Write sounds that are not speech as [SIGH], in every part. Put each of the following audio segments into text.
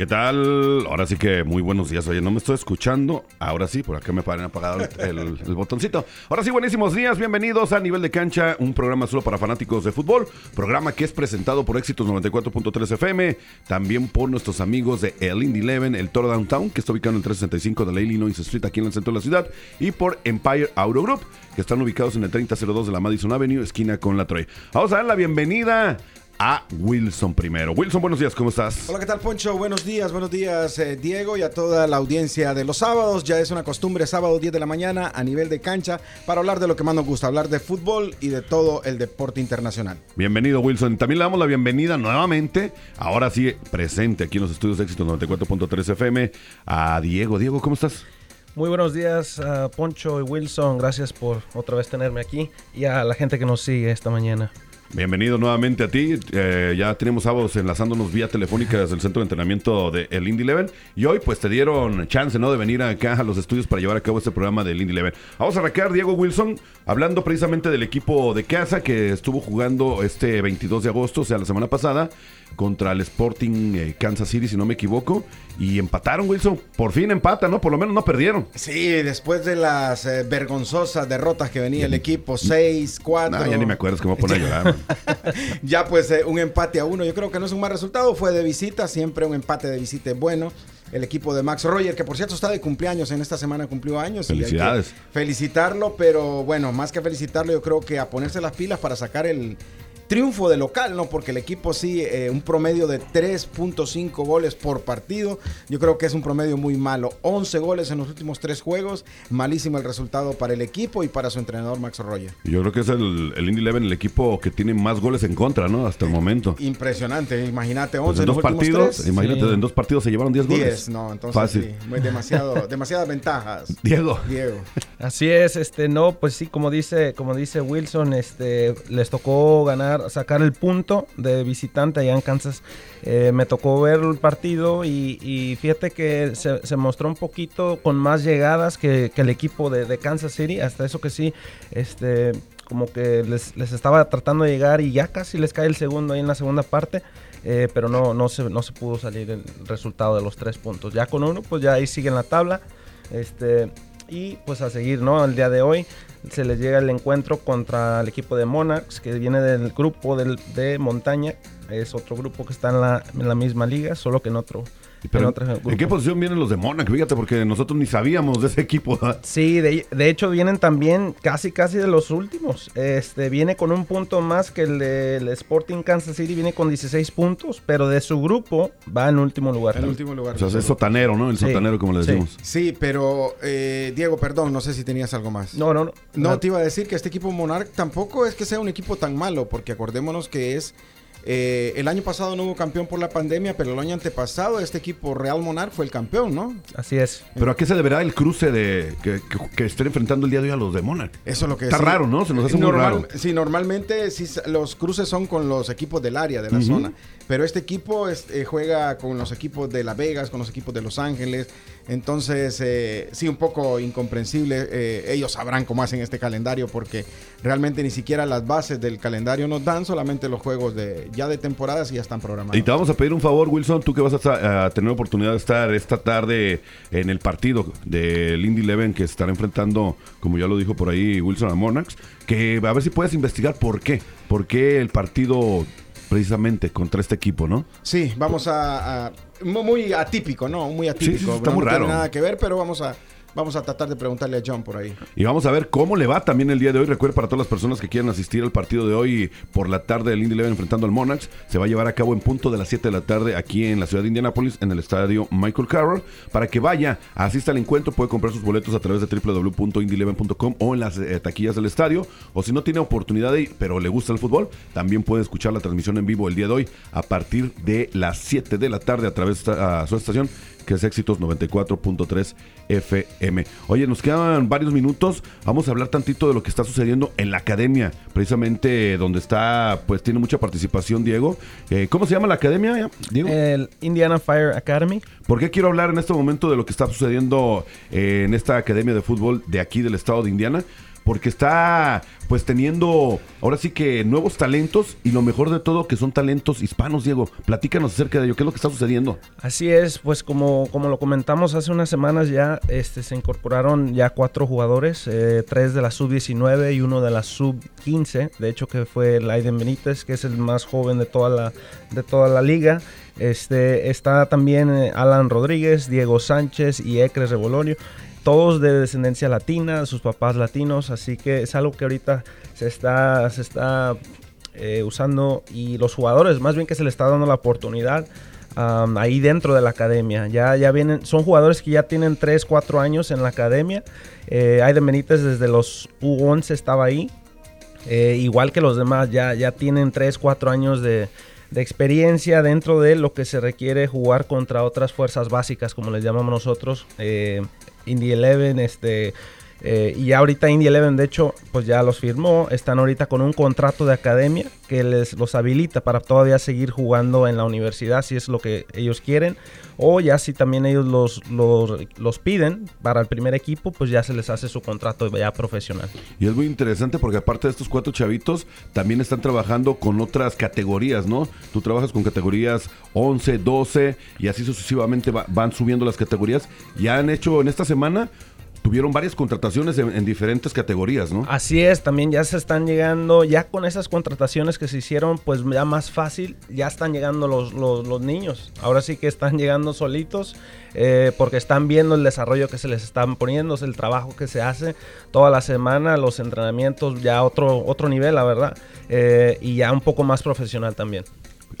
¿Qué tal? Ahora sí que muy buenos días. Oye, no me estoy escuchando. Ahora sí, por acá me paren apagado el, botoncito. Ahora sí, buenísimos días. Bienvenidos a Nivel de Cancha, un programa solo para fanáticos de fútbol. Programa que es presentado por Éxitos 94.3 FM. También por nuestros amigos de El Indy Eleven, el Toro Downtown, que está ubicado en el 365 de la Illinois Street, aquí en el centro de la ciudad. Y por Empire Auto Group, que están ubicados en el 3002 de la Madison Avenue, esquina con la Troy. Vamos a dar la bienvenida a Wilson primero. Wilson, buenos días, ¿cómo estás? Hola, ¿qué tal, Poncho? Buenos días, buenos días, eh, Diego, y a toda la audiencia de los sábados. Ya es una costumbre, sábado 10 de la mañana, a nivel de cancha, para hablar de lo que más nos gusta, hablar de fútbol y de todo el deporte internacional. Bienvenido, Wilson. También le damos la bienvenida nuevamente, ahora sí, presente aquí en los estudios de éxito 94.3 FM, a Diego. Diego, ¿cómo estás? Muy buenos días, uh, Poncho y Wilson. Gracias por otra vez tenerme aquí y a la gente que nos sigue esta mañana. Bienvenido nuevamente a ti. Eh, ya tenemos sábados enlazándonos vía telefónica desde el centro de entrenamiento de el Indy Eleven. Y hoy pues te dieron chance, ¿no? De venir acá a los estudios para llevar a cabo este programa del Indy Eleven. Vamos a arrancar, Diego Wilson, hablando precisamente del equipo de casa que estuvo jugando este 22 de agosto, o sea, la semana pasada, contra el Sporting eh, Kansas City, si no me equivoco. Y empataron, Wilson. Por fin empatan, ¿no? Por lo menos no perdieron. Sí, después de las eh, vergonzosas derrotas que venía el equipo, 6, 4. No, ya ni me acuerdo, es que me voy a poner a llorar. [LAUGHS] ya pues eh, un empate a uno, yo creo que no es un mal resultado, fue de visita, siempre un empate de visita es bueno. El equipo de Max Roger, que por cierto está de cumpleaños, en esta semana cumplió años. Felicidades. felicitarlo, pero bueno, más que felicitarlo, yo creo que a ponerse las pilas para sacar el, triunfo de local, ¿no? Porque el equipo sí, eh, un promedio de 3.5 goles por partido. Yo creo que es un promedio muy malo. 11 goles en los últimos tres juegos. Malísimo el resultado para el equipo y para su entrenador Max Roger. Yo creo que es el, el Indy Eleven el equipo que tiene más goles en contra, ¿no? Hasta el momento. Impresionante. Imagínate, 11 pues en, dos partidos. Tres. Imagínate, sí. en dos partidos se llevaron 10 goles. 10, no, entonces Fácil. sí. Demasiado, [LAUGHS] demasiadas ventajas. Diego. Diego. Así es, este, no, pues sí, como dice, como dice Wilson, este, les tocó ganar sacar el punto de visitante allá en Kansas. Eh, me tocó ver el partido y, fíjate que se, mostró un poquito con más llegadas que, el equipo de, de, Kansas City. Hasta eso que sí, este, como que les, les, estaba tratando de llegar y ya casi les cae el segundo ahí en la segunda parte. Eh, pero no, no, se, no se pudo salir el resultado de los tres puntos. Ya con uno, pues ya ahí sigue en la tabla. Este, y pues a seguir, ¿no? El día de hoy se les llega el encuentro contra el equipo de Monarchs, que viene del grupo del, de montaña. Es otro grupo que está en la, en la misma liga, solo que en otro. Pero, en, otra ¿En qué posición vienen los de Monarch? Fíjate, porque nosotros ni sabíamos de ese equipo. ¿verdad? Sí, de, de, hecho vienen también casi casi de los últimos. Este viene con un punto más que el del de Sporting Kansas City, viene con 16 puntos, pero de su grupo va en último lugar. En último lugar. O sea, es sotanero, ¿no? El sí, sotanero, como le decimos. Sí, sí pero eh, Diego, perdón, no sé si tenías algo más. No, no, no. No, te iba a decir que este equipo Monarch tampoco es que sea un equipo tan malo, porque acordémonos que es eh, el año pasado no hubo campeón por la pandemia, pero el año antepasado este equipo Real Monarch fue el campeón, ¿no? Así es. ¿Pero a qué se deberá el cruce de que, que, que estén enfrentando el día de hoy a los de Monarch? Eso es lo que Está sí. raro, ¿no? Se nos hace Normal, muy raro. Sí, normalmente sí, los cruces son con los equipos del área, de la uh -huh. zona. Pero este equipo este, juega con los equipos de Las Vegas, con los equipos de Los Ángeles. Entonces, eh, sí, un poco incomprensible. Eh, ellos sabrán cómo hacen este calendario porque realmente ni siquiera las bases del calendario nos dan, solamente los juegos de ya de temporadas y ya están programados. Y te vamos a pedir un favor, Wilson, tú que vas a, tener oportunidad de estar esta tarde en el partido del Indy Eleven que estará enfrentando, como ya lo dijo por ahí Wilson a Monarchs, que a ver si puedes investigar por qué, por qué el partido precisamente contra este equipo, ¿no? Sí, vamos a, a muy atípico, ¿no? Muy atípico. Sí, sí, está no, muy no raro. tiene nada que ver, pero vamos a Vamos a tratar de preguntarle a John por ahí. Y vamos a ver cómo le va también el día de hoy. Recuerda para todas las personas que quieran asistir al partido de hoy por la tarde del Indy Eleven enfrentando al Monarchs. Se va a llevar a cabo en punto de las 7 de la tarde aquí en la ciudad de Indianapolis, en el estadio Michael Carroll. Para que vaya, asista al encuentro, puede comprar sus boletos a través de www.indyeleven.com o en las eh, taquillas del estadio. O si no tiene oportunidad de pero le gusta el fútbol, también puede escuchar la transmisión en vivo el día de hoy a partir de las 7 de la tarde a través de su estación que es Éxitos 94.3 FM. M. Oye, nos quedan varios minutos. Vamos a hablar tantito de lo que está sucediendo en la academia, precisamente donde está, pues tiene mucha participación Diego. Eh, ¿Cómo se llama la academia, Diego? El Indiana Fire Academy. ¿Por qué quiero hablar en este momento de lo que está sucediendo en esta academia de fútbol de aquí del estado de Indiana? Porque está pues teniendo ahora sí que nuevos talentos y lo mejor de todo que son talentos hispanos, Diego. Platícanos acerca de ello, ¿qué es lo que está sucediendo? Así es, pues como, como lo comentamos hace unas semanas ya este, se incorporaron ya cuatro jugadores, eh, tres de la sub-19 y uno de la sub-15, de hecho que fue Laiden Benítez, que es el más joven de toda la, de toda la liga. Este, está también eh, Alan Rodríguez, Diego Sánchez y Ecres Revolonio todos de descendencia latina, sus papás latinos, así que es algo que ahorita se está, se está eh, usando y los jugadores, más bien que se les está dando la oportunidad ahí dentro de la academia. Ya, ya vienen, son jugadores que ya tienen 3, 4 años en la academia. Eh, Aiden Benítez desde los U11 estaba ahí. Eh, igual que los demás, ya, ya tienen 3, 4 años de, de experiencia dentro de lo que se requiere jugar contra otras fuerzas básicas, como les llamamos nosotros, eh, Indy Eleven, este, eh, y ahorita Indy Eleven, de hecho, pues ya los firmó. Están ahorita con un contrato de academia que les los habilita para todavía seguir jugando en la universidad si es lo que ellos quieren. O ya si también ellos los, los, piden para el primer equipo, pues ya se les hace su contrato ya profesional. Y es muy interesante porque aparte de estos cuatro chavitos, también están trabajando con otras categorías, ¿no? Tú trabajas con categorías 11, 12 y así sucesivamente van subiendo las categorías. Ya han hecho en esta semana tuvieron varias contrataciones en, diferentes categorías, ¿no? Así es, también ya se están llegando, ya con esas contrataciones que se hicieron, pues ya más fácil, ya están llegando los, los, niños. Ahora sí que están llegando solitos, eh, porque están viendo el desarrollo que se les están poniendo, el trabajo que se hace toda la semana, los entrenamientos, ya otro, otro nivel, la verdad, eh, y ya un poco más profesional también.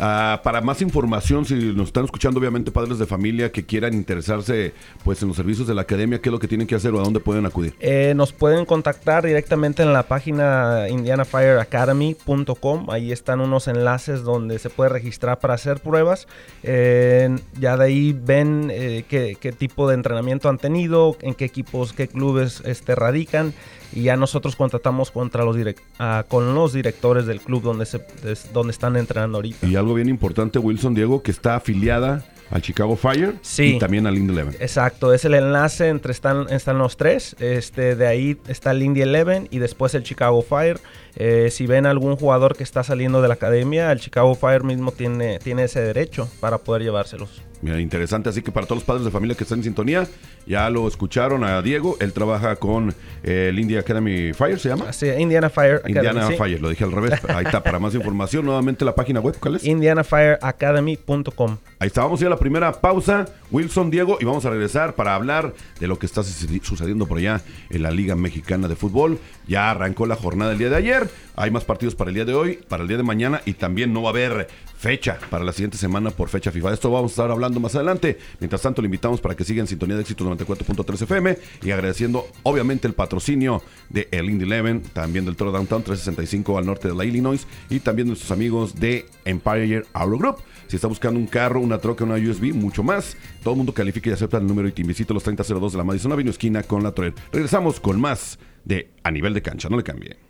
Ah, para más información, si nos están escuchando, obviamente, padres de familia que quieran interesarse pues en los servicios de la academia, ¿qué es lo que tienen que hacer o a dónde pueden acudir? Eh, nos pueden contactar directamente en la página indianafireacademy.com. Ahí están unos enlaces donde se puede registrar para hacer pruebas. Eh, ya de ahí ven eh, qué, qué, tipo de entrenamiento han tenido, en qué equipos, qué clubes este, radican y ya nosotros contratamos contra los ah, con los directores del club donde, se, donde están entrenando ahorita. Y algo bien importante, Wilson Diego, que está afiliada al Chicago Fire y también al Indy Eleven. Exacto, es el enlace entre están, están los tres. Este, de ahí está el Indy Eleven y después el Chicago Fire. Eh, si ven algún jugador que está saliendo de la academia, el Chicago Fire mismo tiene, tiene ese derecho para poder llevárselos. Mira, interesante. Así que para todos los padres de familia que están en sintonía, ya lo escucharon a Diego. Él trabaja con eh, el India Academy Fire, ¿se llama? Sí, Indiana Fire Indiana Fire, lo dije al revés. Ahí está, para más información, nuevamente la página web, ¿cuál es? IndianaFireAcademy.com. Ahí está, vamos a ir a la primera pausa, Wilson, Diego, y vamos a regresar para hablar de lo que está sucediendo por allá en la Liga Mexicana de Fútbol. Ya arrancó la jornada el día de ayer, hay más partidos para el día de hoy, para el día de mañana, y también no va a haber fecha para la siguiente semana por fecha FIFA. Esto vamos a estar hablando más adelante. Mientras tanto, le invitamos para que siga en sintonía de éxitos 94.3 FM y agradeciendo obviamente el patrocinio de el Indy Eleven, también del Toro Downtown 365 al norte de la Illinois y también de nuestros amigos de Empire Auto Group. Si está buscando un carro, una troca, una USB, mucho más, todo el mundo califica y acepta el número y te invito a los 3002 de la Madison Avenue, esquina con la Torre. Regresamos con más de A Nivel de Cancha. No le cambie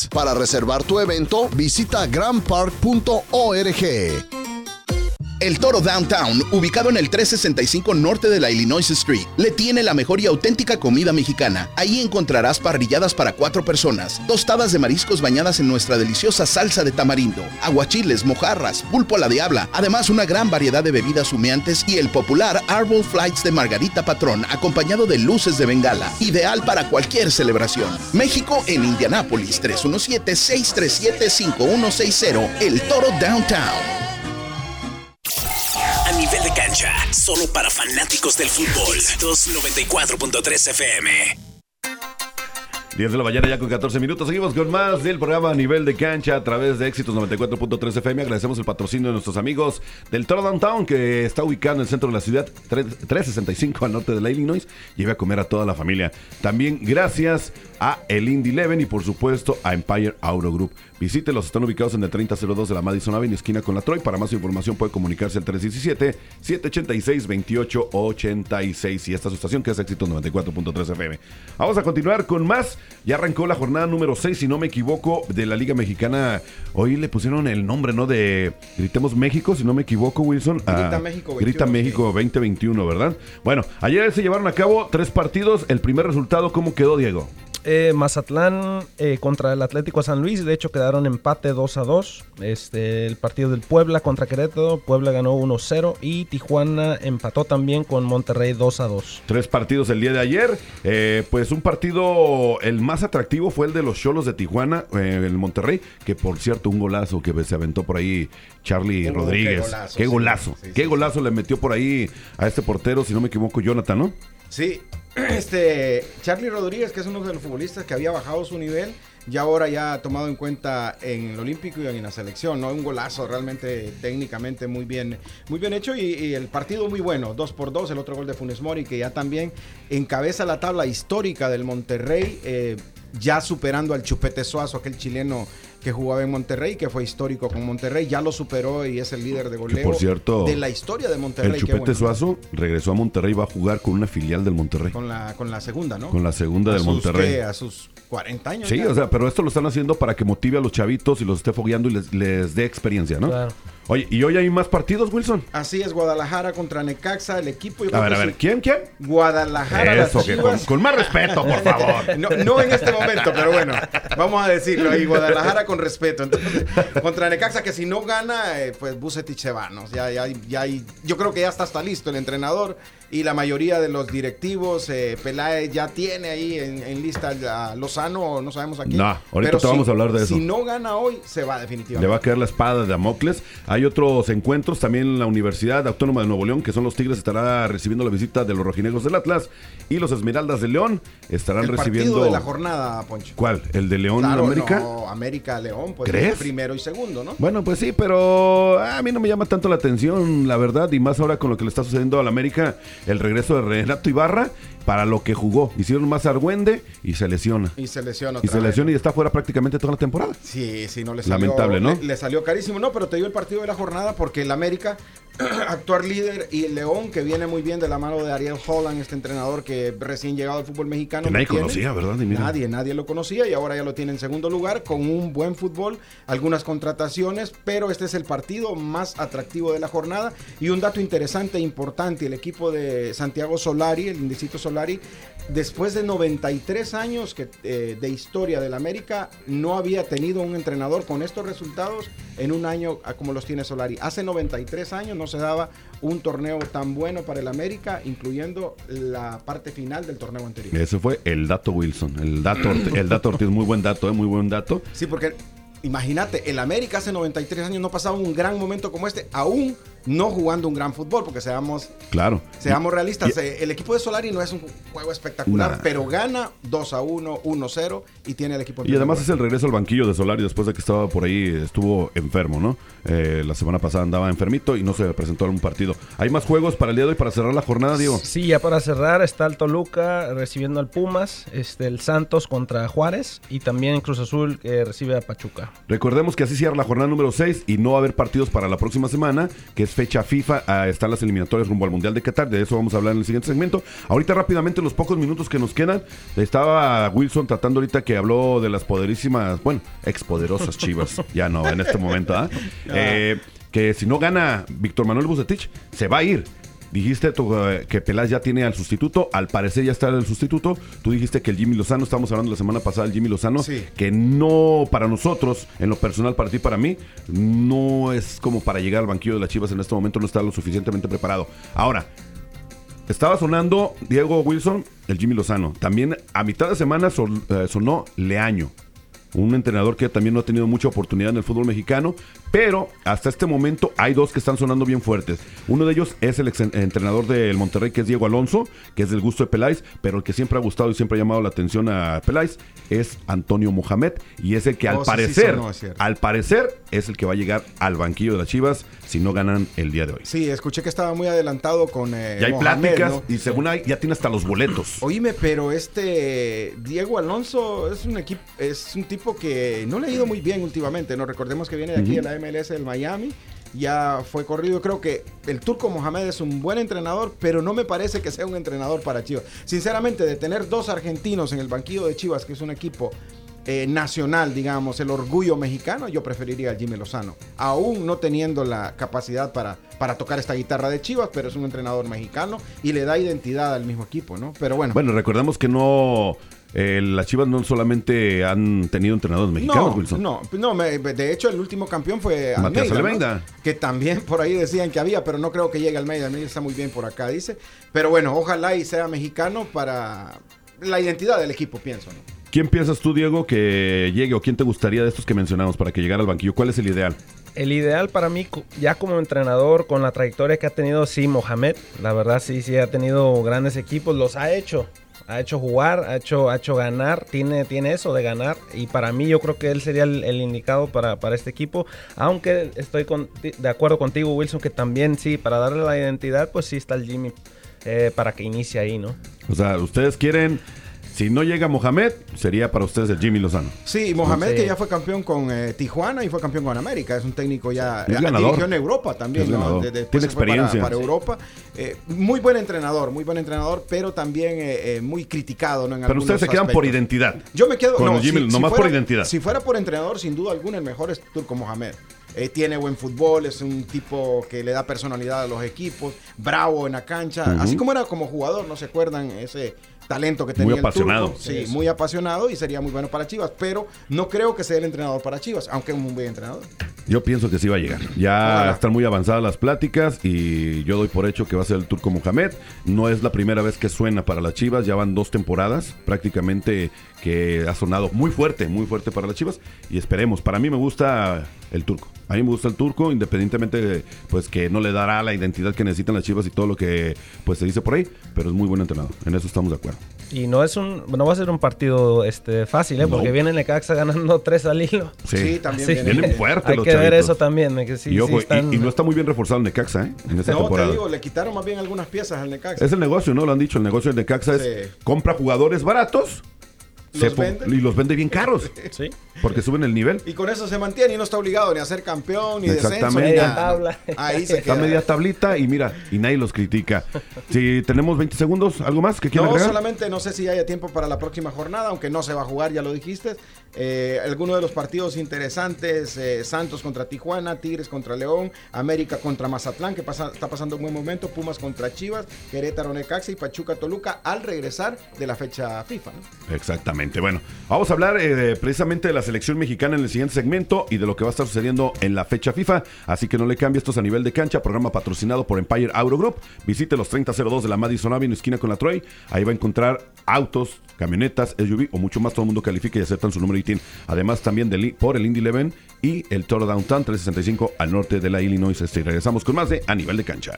Para reservar tu evento, visita grandpark.org. El Toro Downtown, ubicado en el 365 norte de la Illinois Street, le tiene la mejor y auténtica comida mexicana. Ahí encontrarás parrilladas para cuatro personas, tostadas de mariscos bañadas en nuestra deliciosa salsa de tamarindo, aguachiles, mojarras, pulpo a la diabla, además una gran variedad de bebidas humeantes y el popular Arbol Flights de Margarita Patrón, acompañado de luces de bengala, ideal para cualquier celebración. México en Indianápolis, 317-637-5160, El Toro Downtown. Cancha, solo para fanáticos del fútbol. 294.3 FM. 10 de la mañana ya con 14 minutos. Seguimos con más del programa a nivel de cancha a través de Éxitos 94.3 FM. Agradecemos el patrocinio de nuestros amigos del Toro Downtown que está ubicado en el centro de la ciudad, 365 al norte de la Illinois. Lleve a comer a toda la familia. También gracias a el Indy Eleven y por supuesto a Empire Auto Group. Visítelos, están ubicados en el 3002 de la Madison Avenue, esquina con la Troy. Para más información puede comunicarse al 317-786-2886 y esta es su estación que es Éxitos 94.3 FM. Vamos a continuar con más. Ya arrancó la jornada número 6, si no me equivoco, de la Liga Mexicana. Hoy le pusieron el nombre, ¿no? De Gritemos México, si no me equivoco, Wilson. Grita México 21, Grita México 2021, ¿verdad? Bueno, ayer se llevaron a cabo tres partidos. El primer resultado, ¿cómo quedó, Diego? Eh, Mazatlán eh, contra el Atlético San Luis, de hecho quedaron empate 2 a 2. Este, el partido del Puebla contra Querétaro, Puebla ganó 1-0 y Tijuana empató también con Monterrey 2 a 2. Tres partidos el día de ayer. Eh, pues un partido, el más atractivo fue el de los Cholos de Tijuana, eh, el Monterrey, que por cierto, un golazo que se aventó por ahí Charlie Uh, qué Rodríguez. golazo, qué golazo, Sí, qué sí, golazo le metió por ahí a este portero, si no me equivoco, Jonathan, ¿no? Sí, [CLEARS THROAT] este Charlie Rodríguez, que es uno de los futbolistas que había bajado su nivel, ya ahora ya ha tomado en cuenta en el Olímpico y en la selección, ¿no? Un golazo realmente técnicamente muy bien, muy bien hecho y, y el partido muy bueno, 2 por 2 el otro gol de Funes Mori que ya también encabeza la tabla histórica del Monterrey, eh, ya superando al Chupete Suazo, aquel chileno que jugaba en Monterrey, que fue histórico con Monterrey, ya lo superó y es el líder de goleo por cierto, de la historia de Monterrey. El Chupete bueno. Suazo regresó a Monterrey y va a jugar con una filial del Monterrey. Con la, con la segunda, ¿no? Con la segunda A del sus, Monterrey. ¿qué? A sus 40 años. Sí, ya. o sea, pero esto lo están haciendo para que motive a los chavitos y los esté fogueando y les, les dé experiencia, ¿no? Claro. Oye, ¿y hoy hay más partidos, Wilson? Así es, Guadalajara contra Necaxa, el equipo. yo A ver, a ver, sí. ¿quién, quién? Guadalajara, las Eso, que con, más respeto, por favor. [LAUGHS] No, no en este momento, pero bueno, vamos a decirlo ahí, Guadalajara con respeto. Entonces, contra Necaxa, que si no gana, eh, pues Bucetich se va, ¿no? Ya, ya, ya, yo creo que ya está, está listo el entrenador y la mayoría de los directivos, eh, Peláez ya tiene ahí en, en lista a Lozano, no sabemos a quién. No, ahorita Pero te vamos a hablar de eso. Si no gana hoy, se va Le definitivamente. va a caer la espada de Damocles. Hay otros encuentros también en la Universidad Autónoma de Nuevo León, que son los Tigres, estará recibiendo la visita de los rojinegros del Atlas. Y los Esmeraldas de León estarán El recibiendo. partido de la jornada, Poncho. ¿Cuál? ¿El de León Claro, América? no, América León, pues ¿Crees? es primero y segundo, ¿no? Bueno, pues sí, pero a mí no me llama tanto la atención, la verdad, y más ahora con lo que le está sucediendo al América, el regreso de Renato Ibarra, para lo que jugó. Hicieron más Argüende y se lesiona. Y se lesiona Y se vez. lesiona y está fuera prácticamente toda la temporada. Sí, sí, no le salió. Lamentable, ¿no? Le, le salió carísimo. No, pero te dio el partido de la jornada porque el América, [CLEARS THROAT] actual líder, y el León, que viene muy bien de la mano de Ariel Holland, este entrenador que recién llegado al fútbol mexicano. Que nadie lo tiene. conocía, ¿verdad? Nadie, nadie lo conocía y ahora ya lo tiene en segundo lugar con un buen fútbol, algunas contrataciones, pero este es el partido más atractivo de la jornada. Y un dato interesante e importante, el equipo de Santiago Solari, el Indicito Solari, después de 93 años que, eh, de historia del América, no había tenido un entrenador con estos resultados en un año ah, como los tiene Solari. Hace 93 años no se daba un torneo tan bueno para el América, incluyendo la parte final del torneo anterior. Ese fue el dato Wilson, el dato, el dato Ortiz, muy buen dato, ¿eh? muy buen dato. Sí, porque imagínate, el América hace 93 años no pasaba un gran momento como este, aún no jugando un gran fútbol, porque seamos, Claro. seamos realistas. Y- eh, el equipo de Solari no es un juego espectacular, Nah. pero gana 2 a 1, 1 0 y tiene el equipo. Y además es el regreso al banquillo de Solari después de que estaba por ahí, estuvo enfermo, ¿no? Eh, la semana pasada andaba enfermito y no se presentó en un partido. ¿Hay más juegos para el día de hoy para cerrar la jornada, Diego? Sí, ya para cerrar está el Toluca recibiendo al Pumas, este, el Santos contra Juárez y también Cruz Azul que recibe a Pachuca. Recordemos que así cierra la jornada número 6 y no va a haber partidos para la próxima semana, que es fecha FIFA. ah, están las eliminatorias rumbo al Mundial de Qatar. De eso vamos a hablar en el siguiente segmento. Ahorita rápidamente, en los pocos minutos que nos quedan, estaba Wilson tratando ahorita que habló de las poderísimas, bueno, expoderosas chivas. [LAUGHS] ya no, en este momento, ¿ah? Eh, que si no gana Víctor Manuel Bucetich, se va a ir. Dijiste tú, eh, que Peláez ya tiene al sustituto, al parecer ya está el sustituto. Tú dijiste que el Jimmy Lozano, estamos hablando la semana pasada del Jimmy Lozano, Sí. que no para nosotros, en lo personal, para ti, para mí, no es como para llegar al banquillo de las Chivas en este momento, no está lo suficientemente preparado. Ahora, estaba sonando Diego Wilson, el Jimmy Lozano. También a mitad de semana eh, sonó Leaño. Un entrenador que también no ha tenido mucha oportunidad en el fútbol mexicano, pero hasta este momento hay dos que están sonando bien fuertes. Uno de ellos es el ex entrenador del Monterrey, que es Diego Alonso, que es del gusto de Peláez, pero el que siempre ha gustado y siempre ha llamado la atención a Peláez es Antonio Mohamed, y es el que al Oh, sí, sí parecer, al parecer, es el que va a llegar al banquillo de las Chivas si no ganan el día de hoy. Sí, escuché que estaba muy adelantado con. eh, Ya hay Mohamed, pláticas ¿no? y según hay, ya tiene hasta los boletos. Oíme, pero este Diego Alonso es un equipo, es un tipo que no le ha ido muy bien últimamente, ¿no? Recordemos que viene de aquí de la MLS del Miami. Ya fue corrido. Creo que el turco Mohamed es un buen entrenador, pero no me parece que sea un entrenador para Chivas. Sinceramente, de tener dos argentinos en el banquillo de Chivas, que es un equipo eh, nacional, digamos, el orgullo mexicano, yo preferiría al Jimmy Lozano. Aún no teniendo la capacidad para, para tocar esta guitarra de Chivas, pero es un entrenador mexicano y le da identidad al mismo equipo, ¿no? Pero bueno. Bueno, recordemos que no. Eh, las Chivas no solamente han tenido entrenadores mexicanos, no, Wilson. no, no, me- de hecho el último campeón fue Matías Almeida, ¿no? Almeida. que también por ahí decían que había, pero no creo que llegue Almeida, Almeida está muy bien por acá, dice, pero bueno, ojalá y sea mexicano para la identidad del equipo, pienso, ¿no? ¿Quién piensas tú, Diego, que llegue o quién te gustaría de estos que mencionamos para que llegara al banquillo? ¿Cuál es el ideal? El ideal para mí, ya como entrenador, con la trayectoria que ha tenido, sí, Mohamed. La verdad, sí, sí, ha tenido grandes equipos, los ha hecho. Ha hecho jugar, ha hecho, ha hecho ganar, tiene, tiene eso de ganar. Y para mí, yo creo que él sería el, el indicado para, para este equipo. Aunque estoy con- de acuerdo contigo, Wilson, que también sí, para darle la identidad, pues sí está el Jimmy eh, para que inicie ahí, ¿no? O sea, ustedes quieren. Si no llega Mohamed, sería para ustedes el Jimmy Lozano. Sí, Mohamed Sí. que ya fue campeón con eh, Tijuana y fue campeón con América. Es un técnico ya. Es eh, ganador. Dirigió en Europa también. ¿no? De- después Tiene fue para- experiencia. Para, Sí. Europa. Eh, muy buen entrenador, muy buen entrenador, pero también eh, eh, muy criticado. ¿no? En Pero ustedes se quedan por aspectos. identidad. Yo me quedo Con no, Jimmy, nomás por identidad. Si fuera por entrenador, sin duda alguna, el mejor es Turco Mohamed. Eh, tiene buen fútbol, es un tipo que le da personalidad a los equipos, bravo en la cancha, Ujú. así como era como jugador, ¿no se acuerdan? Ese talento que tenía Muy el Turco. apasionado. Sí, muy apasionado y sería muy bueno para Chivas, pero no creo que sea el entrenador para Chivas, aunque es un buen entrenador. Yo pienso que sí va a llegar. Ya Ojalá. están muy avanzadas las pláticas y yo doy por hecho que va a ser el Turco Mohamed. No es la primera vez que suena para las Chivas, ya van dos temporadas prácticamente que ha sonado muy fuerte, muy fuerte para las Chivas y esperemos. Para mí me gusta el Turco. A mí me gusta el Turco, independientemente de, pues que no le dará la identidad que necesitan las Chivas y todo lo que pues se dice por ahí, pero es muy buen entrenador. En eso estamos de acuerdo. Y no es un, no va a ser un partido este fácil, ¿eh? porque viene Necaxa ganando [LAUGHS] tres al hilo. Sí, también Sí. viene- Vienen fuertes Hay los que ver eso también, que sí, y, ojo, sí y- están- y, no está muy bien reforzado el Necaxa, ¿eh? En esta No, temporada. te digo, le quitaron más bien algunas piezas al Necaxa. Es el negocio, ¿no? Lo han dicho. El negocio de Necaxa es compra jugadores baratos Los se vende. y los vende bien caros. [LAUGHS] Sí. Porque suben el nivel. Y con eso se mantiene y no está obligado ni a ser campeón, ni descenso, ni Exactamente. nada. Media tabla. Ahí se Está media tablita y mira, y nadie los critica. Si tenemos 20 segundos, ¿algo más que quieran No, agregar? solamente no sé si haya tiempo para la próxima jornada, aunque no se va a jugar, ya lo dijiste. Eh, algunos de los partidos interesantes, eh, Santos contra Tijuana, Tigres contra León, América contra Mazatlán, que está pasando un buen momento, Pumas contra Chivas, Querétaro Necaxa y Pachuca Toluca al regresar de la fecha FIFA. Exactamente. Bueno, vamos a hablar eh, precisamente de la selección mexicana en el siguiente segmento y de lo que va a estar sucediendo en la fecha FIFA. Así que no le cambie, esto es a nivel de cancha, programa patrocinado por Empire Auto Group. Visite los 3002 de la Madison Avenue, esquina con la Troy. Ahí va a encontrar autos, camionetas, SUV o mucho más. Todo el mundo califica y aceptan su número Además, también por el Indy 11 y el Toro Downtown 365 al norte de la Illinois. Regresamos con más de A Nivel de Cancha.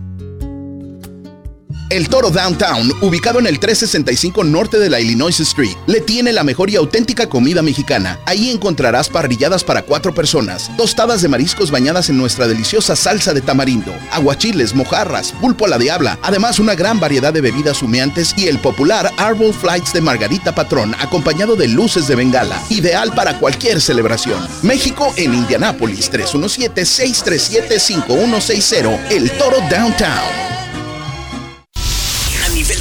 El Toro Downtown, ubicado en el 365 norte de la Illinois Street, le tiene la mejor y auténtica comida mexicana. Ahí encontrarás parrilladas para cuatro personas, tostadas de mariscos bañadas en nuestra deliciosa salsa de tamarindo, aguachiles, mojarras, pulpo a la diabla, además una gran variedad de bebidas humeantes y el popular Arbol Flights de Margarita Patrón, acompañado de luces de bengala, ideal para cualquier celebración. México en Indianápolis, 317-637-5160, El Toro Downtown.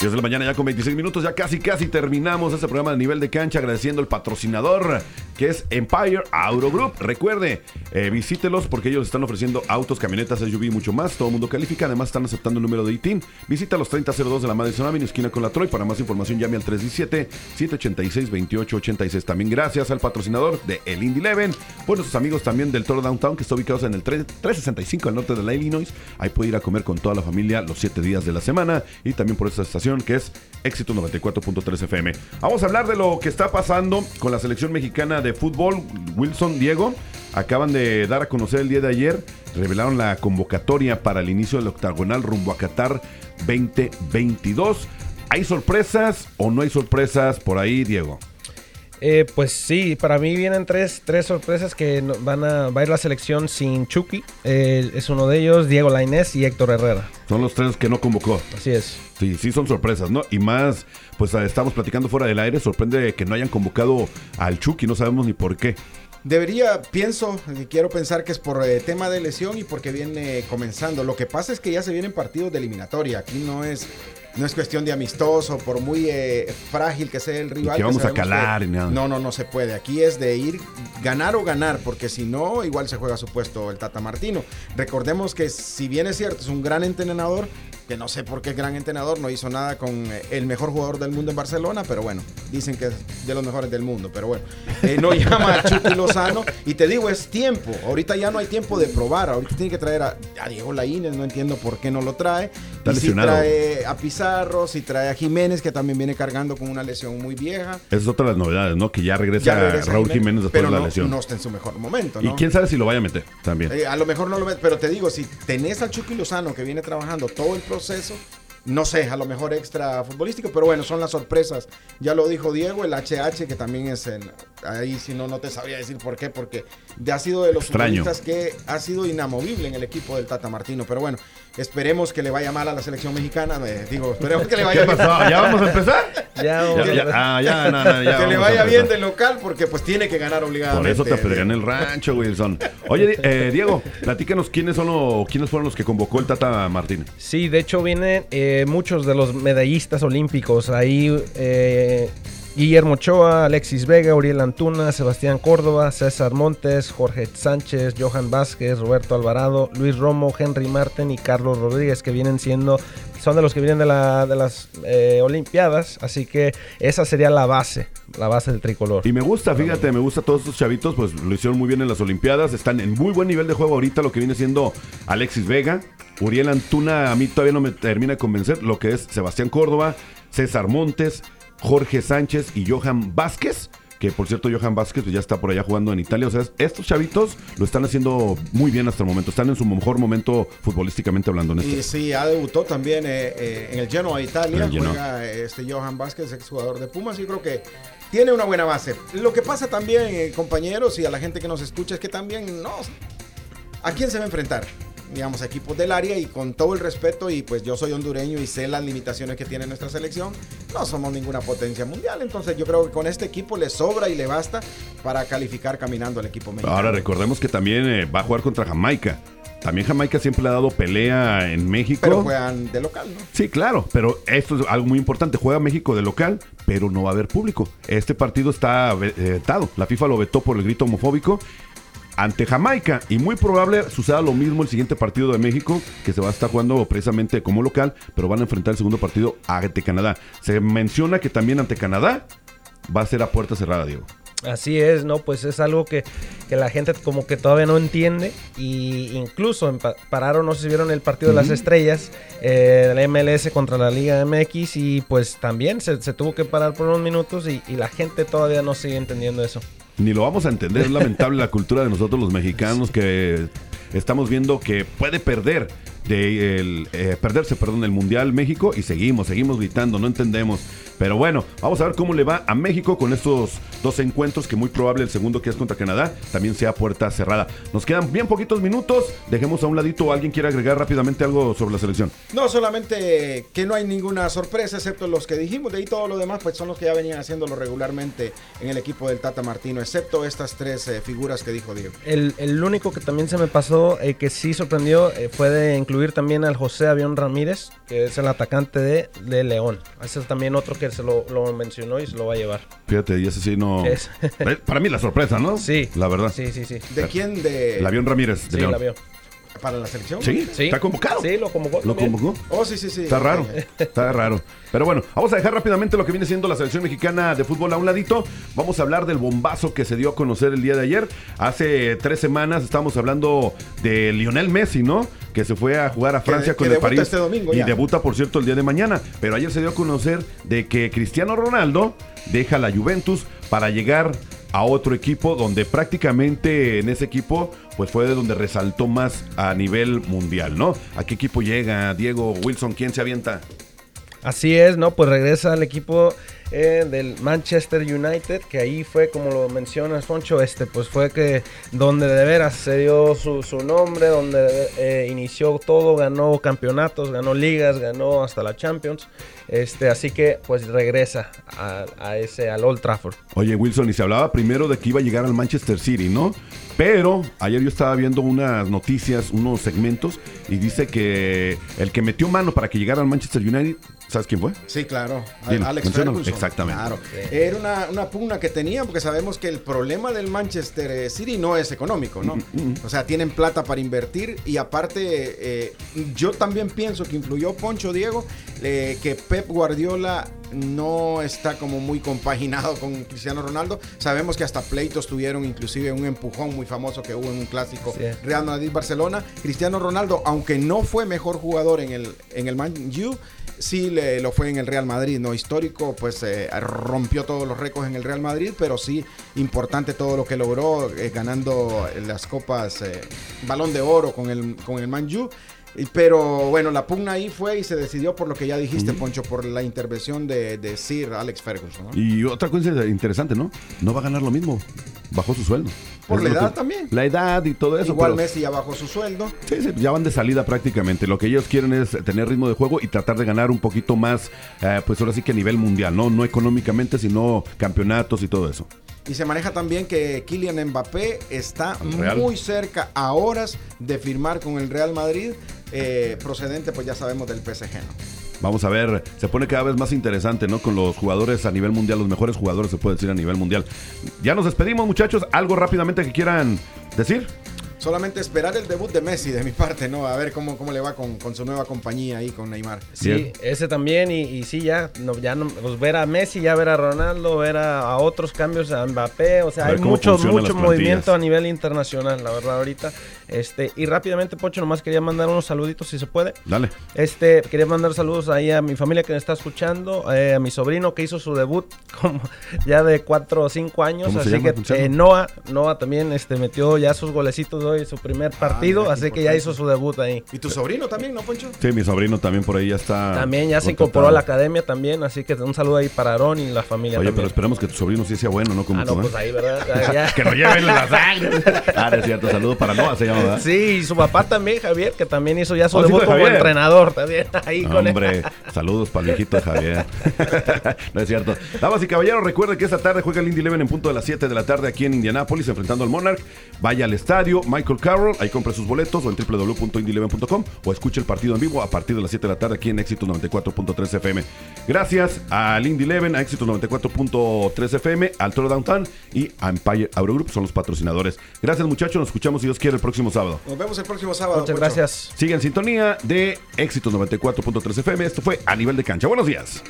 10 de la mañana ya con 26 minutos, ya casi casi terminamos este programa de nivel de cancha agradeciendo el patrocinador que es Empire Auto Group. Recuerde, eh, visítelos porque ellos están ofreciendo autos, camionetas, SUV y mucho más. Todo el mundo califica, además están aceptando el número de ITIN. Visita los 3002 de la Madison Avenue, esquina con la Troy. Para más información llame al 317-786-2886. También gracias al patrocinador de El Indy Leven, por nuestros amigos también del Toro Downtown que está ubicado en el 3- 365 al norte de la Illinois. Ahí puede ir a comer con toda la familia los 7 días de la semana y también por esta estación que es Éxito 94.3 FM. Vamos a hablar de lo que está pasando con la selección mexicana de fútbol. Wilson, Diego, acaban de dar a conocer el día de ayer, revelaron la convocatoria para el inicio del octagonal rumbo a Qatar 2022. ¿Hay sorpresas o no hay sorpresas por ahí, Diego? Eh, pues sí, para mí vienen tres, tres sorpresas que van a, va a ir la selección sin Chucky. Eh, es uno de ellos, Diego Lainez y Héctor Herrera. Son los tres que no convocó. Así es. Sí, sí son sorpresas, ¿no? Y más, pues ah, estamos platicando fuera del aire, sorprende que no hayan convocado al Chucky, no sabemos ni por qué. Debería, pienso, y quiero pensar que es por eh, tema de lesión y porque viene comenzando. Lo que pasa es que ya se vienen partidos de eliminatoria. Aquí no es, no es cuestión de amistoso, por muy eh, frágil que sea el rival. que vamos a calar y nada. No, no, no se puede. Aquí es de ir ganar o ganar, porque si no, igual se juega su puesto el Tata Martino. Recordemos que si bien es cierto, es un gran entrenador, que no sé por qué gran entrenador no hizo nada con eh, el mejor jugador del mundo en Barcelona, pero bueno, dicen que es de los mejores del mundo, pero bueno, eh, no [LAUGHS] llama a Chucky Lozano y te digo, es tiempo, ahorita ya no hay tiempo de probar, ahorita tiene que traer a, a Diego Laínez, no entiendo por qué no lo trae, Está y si lesionado. trae a Pizarro, si trae a Jiménez, que también viene cargando con una lesión muy vieja. Esa es otra de las novedades, ¿no? Que ya regresa, Ya regresa Raúl Jiménez después pero de la no, lesión. no está en su mejor momento, y ¿no? quién sabe si lo vaya a meter también. Eh, a lo mejor no lo ves, pero te digo, si tenés al Chucky Lozano que viene trabajando todo el proceso, no sé, a lo mejor extra futbolístico, pero bueno, son las sorpresas. Ya lo dijo Diego, el HH, que también es en, ahí si no, no te sabría decir por qué, porque ha sido de los Extraño. futbolistas que ha sido inamovible en el equipo del Tata Martino. Pero bueno, esperemos que le vaya mal a la selección mexicana. eh, digo, esperemos que le vaya [LAUGHS] ¿Qué bien. ¿Ya vamos a empezar? Ya, Ya, ya, ah, ya, no, no, ya [LAUGHS] que le vaya bien del local, porque pues tiene que ganar Por obligadamente. eso te apedrean el rancho, Wilson. Oye, eh, Diego, platícanos quiénes son los, quiénes fueron los que convocó el Tata Martínez. Sí, de hecho vienen eh, muchos de los medallistas olímpicos. Ahí eh, Guillermo Ochoa, Alexis Vega, Uriel Antuna, Sebastián Córdoba, César Montes, Jorge Sánchez, Johan Vázquez, Roberto Alvarado, Luis Romo, Henry Marten y Carlos Rodríguez, que vienen siendo, son de los que vienen de, la- de las eh, Olimpiadas. Así que esa sería la base, la base del tricolor. Y me gusta, fíjate, me gusta todos estos chavitos, pues lo hicieron muy bien en las Olimpiadas, están en muy buen nivel de juego ahorita, lo que viene siendo Alexis Vega, Uriel Antuna, a mí todavía no me termina de convencer, lo que es Sebastián Córdoba, César Montes, Jorge Sánchez y Johan Vázquez, que por cierto Johan Vázquez ya está por allá jugando en Italia, o sea, estos chavitos lo están haciendo muy bien hasta el momento, están en su mejor momento futbolísticamente hablando en Y esto. sí, ha debutado también eh, eh, en el Genoa Italia. En el Genoa. Juega este Johan Vázquez, exjugador de Pumas. Y creo que tiene una buena base. Lo que pasa también, eh, compañeros, y a la gente que nos escucha, es que también no. ¿A quién se va a enfrentar? Digamos, equipos del área y con todo el respeto, y pues yo soy hondureño y sé las limitaciones que tiene nuestra selección, no somos ninguna potencia mundial. Entonces yo creo que con este equipo le sobra y le basta para calificar caminando al equipo mexicano. Ahora recordemos que también eh, va a jugar contra Jamaica. También Jamaica siempre le ha dado pelea en México. Pero juegan de local, ¿no? Sí, claro, pero esto es algo muy importante. Juega México de local, pero no va a haber público. Este partido está eh, vetado. La FIFA lo vetó por el grito homofóbico ante Jamaica. Y muy probable suceda lo mismo el siguiente partido de México, que se va a estar jugando precisamente como local, pero van a enfrentar el segundo partido ante Canadá. Se menciona que también ante Canadá va a ser a puerta cerrada, Diego. Así es, ¿no? Pues es algo que, que la gente como que todavía no entiende. Y incluso pararon, no sé si vieron el partido de las estrellas, eh, la MLS contra la Liga MX. Y pues también se, se tuvo que parar por unos minutos y, y la gente todavía no sigue entendiendo eso. Ni lo vamos a entender. Es lamentable la cultura de nosotros los mexicanos que estamos viendo que puede perder de el, eh, perderse, perdón, el Mundial México y seguimos, seguimos gritando, no entendemos. Pero bueno, vamos a ver cómo le va a México con estos dos encuentros que muy probable el segundo que es contra Canadá también sea puerta cerrada. Nos quedan bien poquitos minutos, dejemos a un ladito, ¿alguien quiere agregar rápidamente algo sobre la selección? No, solamente que no hay ninguna sorpresa excepto los que dijimos, de ahí todo lo demás pues son los que ya venían haciéndolo regularmente en el equipo del Tata Martino, excepto estas tres eh, figuras que dijo Diego. El, el único que también se me pasó, eh, que sí sorprendió, eh, fue de incluir también al José Avión Ramírez, que es el atacante de, de León. Ese es también otro que se lo, lo mencionó y se lo va a llevar. Fíjate, y ese sí no... Es- [LAUGHS] Eh, Para mí la sorpresa, ¿no? Sí. La verdad. Sí, sí, sí. ¿De quién? De, El avión Ramírez de Sí, León. la vio. ¿Para la selección? Sí, Sí. está convocado. Sí, lo convocó. ¿Lo también. convocó? Oh, sí, sí, sí. Está raro, está raro. Pero bueno, vamos a dejar rápidamente lo que viene siendo la selección mexicana de fútbol a un ladito. Vamos a hablar del bombazo que se dio a conocer el día de ayer. Hace tres semanas estábamos hablando de Lionel Messi, ¿no? Que se fue a jugar a Francia que con el París. este domingo y ya. debuta, por cierto, el día de mañana. Pero ayer se dio a conocer de que Cristiano Ronaldo deja la Juventus para llegar a otro equipo donde prácticamente en ese equipo pues fue de donde resaltó más a nivel mundial, ¿no? ¿A qué equipo llega Diego Wilson? ¿Quién se avienta? Así es, ¿no? Pues regresa al equipo eh, del Manchester United, que ahí fue, como lo mencionas, Foncho, este, pues fue que donde de veras se dio su, su nombre, donde eh, inició todo, ganó campeonatos, ganó ligas, ganó hasta la Champions. Este, así que pues regresa a, a ese, al Old Trafford. Oye, Wilson, y se hablaba primero de que iba a llegar al Manchester City, ¿no? Pero ayer yo estaba viendo unas noticias, unos segmentos, y dice que el que metió mano para que llegara al Manchester United, ¿sabes quién fue? Sí, claro. Alex. Ferguson. Exactamente. Claro. Era una, una pugna que tenían porque sabemos que el problema del Manchester City no es económico, ¿no? O sea, tienen plata para invertir y aparte eh, yo también pienso que influyó Poncho Diego eh, que Pep Guardiola no está como muy compaginado con Cristiano Ronaldo. Sabemos que hasta pleitos tuvieron inclusive un empujón muy famoso que hubo en un clásico Sí. Real Madrid-Barcelona. Cristiano Ronaldo, aunque no fue mejor jugador en el, en el Man U, sí le, lo fue en el Real Madrid, ¿no? Histórico, pues eh, rompió todos los récords en el Real Madrid, pero sí importante todo lo que logró eh, ganando las copas eh, Balón de Oro con el, con el Man U. Y- Pero bueno, la pugna ahí fue y se decidió por lo que ya dijiste, Poncho, por la intervención de, de Sir Alex Ferguson. ¿no? Y otra cosa interesante, ¿no? No va a ganar lo mismo. Bajó su sueldo. Por Es la edad que- también. La edad y todo eso. Igual pero- Messi ya bajó su sueldo. Sí, sí, ya van de salida prácticamente. Lo que ellos quieren es tener ritmo de juego y tratar de ganar un poquito más, eh, pues ahora sí que a nivel mundial, ¿no? No económicamente, sino campeonatos y todo eso. Y se maneja también que Kylian Mbappé está muy cerca a horas de firmar con el Real Madrid, eh, procedente pues ya sabemos del PSG. ¿no? Vamos a ver, se pone cada vez más interesante, ¿no? Con los jugadores a nivel mundial, los mejores jugadores se puede decir a nivel mundial. Ya nos despedimos, muchachos. ¿Algo rápidamente que quieran decir? Solamente esperar el debut de Messi de mi parte, ¿no? A ver cómo, cómo le va con, con su nueva compañía ahí con Neymar. Sí, Bien. ese también, y, y sí, ya, no, ya no, pues ver a Messi, ya ver a Ronaldo, ver a, a otros cambios, a Mbappé, o sea, hay mucho, mucho plantillas. movimiento a nivel internacional, la verdad, ahorita. Este, y rápidamente, Pocho, nomás quería mandar unos saluditos, si se puede. Dale. Este, quería mandar saludos ahí a mi familia que me está escuchando, eh, a mi sobrino que hizo su debut [LAUGHS] como ya de 4 o 5 años, ¿Cómo se así llama? que eh, Noah, Noah también este, metió ya sus golecitos hoy, su primer partido, mira, así que ya hizo su debut ahí. ¿Y tu sobrino también, no, Poncho? Sí, mi sobrino también por ahí ya está. También ya se incorporó a la academia también, así que un saludo ahí para Aaron y la familia Oye, pero también. esperamos que tu sobrino sí sea bueno, ¿no? Como Ah, tú, no, ¿eh? pues ahí, ¿verdad? [LAUGHS] Ya. Que lo lleven la sangre. [LAUGHS] ah, es cierto. Saludo para Noah, se llama, ¿verdad? Sí, y su papá también, Javier, que también hizo ya su Oh, debut de como entrenador también. [LAUGHS] Ahí con él. Hombre, saludos para el viejito de Javier. [LAUGHS] no es cierto. Damas y caballeros, recuerden que esta tarde juega el Indy Eleven en punto de las 7 de la tarde aquí en Indianápolis, enfrentando al Monarch. Vaya al estadio Michael Carroll, ahí compre sus boletos o en www.indyeleven.com o escuche el partido en vivo a partir de las 7 de la tarde aquí en Éxitos 94.3 FM. Gracias al Indy Eleven, a Éxitos 94.3 FM, al Toro Downtown y a Empire Eurogroup son los patrocinadores. Gracias muchachos, nos escuchamos si Dios quiere el próximo sábado. Nos vemos el próximo sábado. Muchas Poncho. gracias. Sigue en sintonía de Éxitos 94.3 FM. Esto fue A Nivel de Cancha. Buenos días.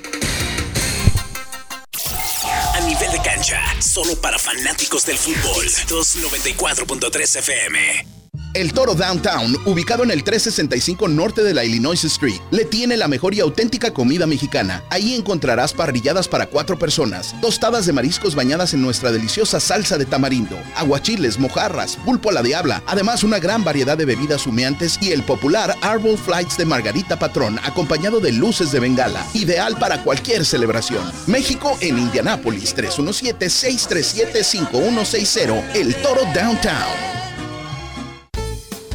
A nivel de cancha, solo para fanáticos del fútbol. 294.3 FM. El Toro Downtown, ubicado en el 365 norte de la Illinois Street, le tiene la mejor y auténtica comida mexicana. Ahí encontrarás parrilladas para cuatro personas, tostadas de mariscos bañadas en nuestra deliciosa salsa de tamarindo, aguachiles, mojarras, pulpo a la diabla, además una gran variedad de bebidas humeantes y el popular Arbol Flights de Margarita Patrón, acompañado de luces de bengala, ideal para cualquier celebración. México en Indianápolis, 317-637-5160, El Toro Downtown.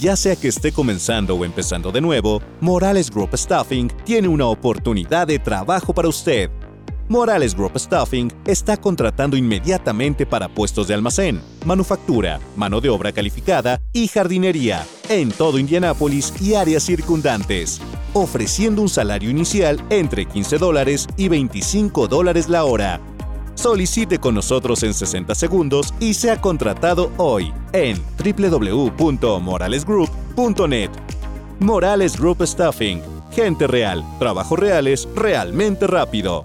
Ya sea que esté comenzando o empezando de nuevo, Morales Group Staffing tiene una oportunidad de trabajo para usted. Morales Group Staffing está contratando inmediatamente para puestos de almacén, manufactura, mano de obra calificada y jardinería en todo Indianápolis y áreas circundantes, ofreciendo un salario inicial entre 15 dólares y 25 dólares la hora Solicite con nosotros en 60 segundos y sea contratado hoy en www.moralesgroup.net. Morales Group Staffing. Gente real. Trabajos reales realmente rápido.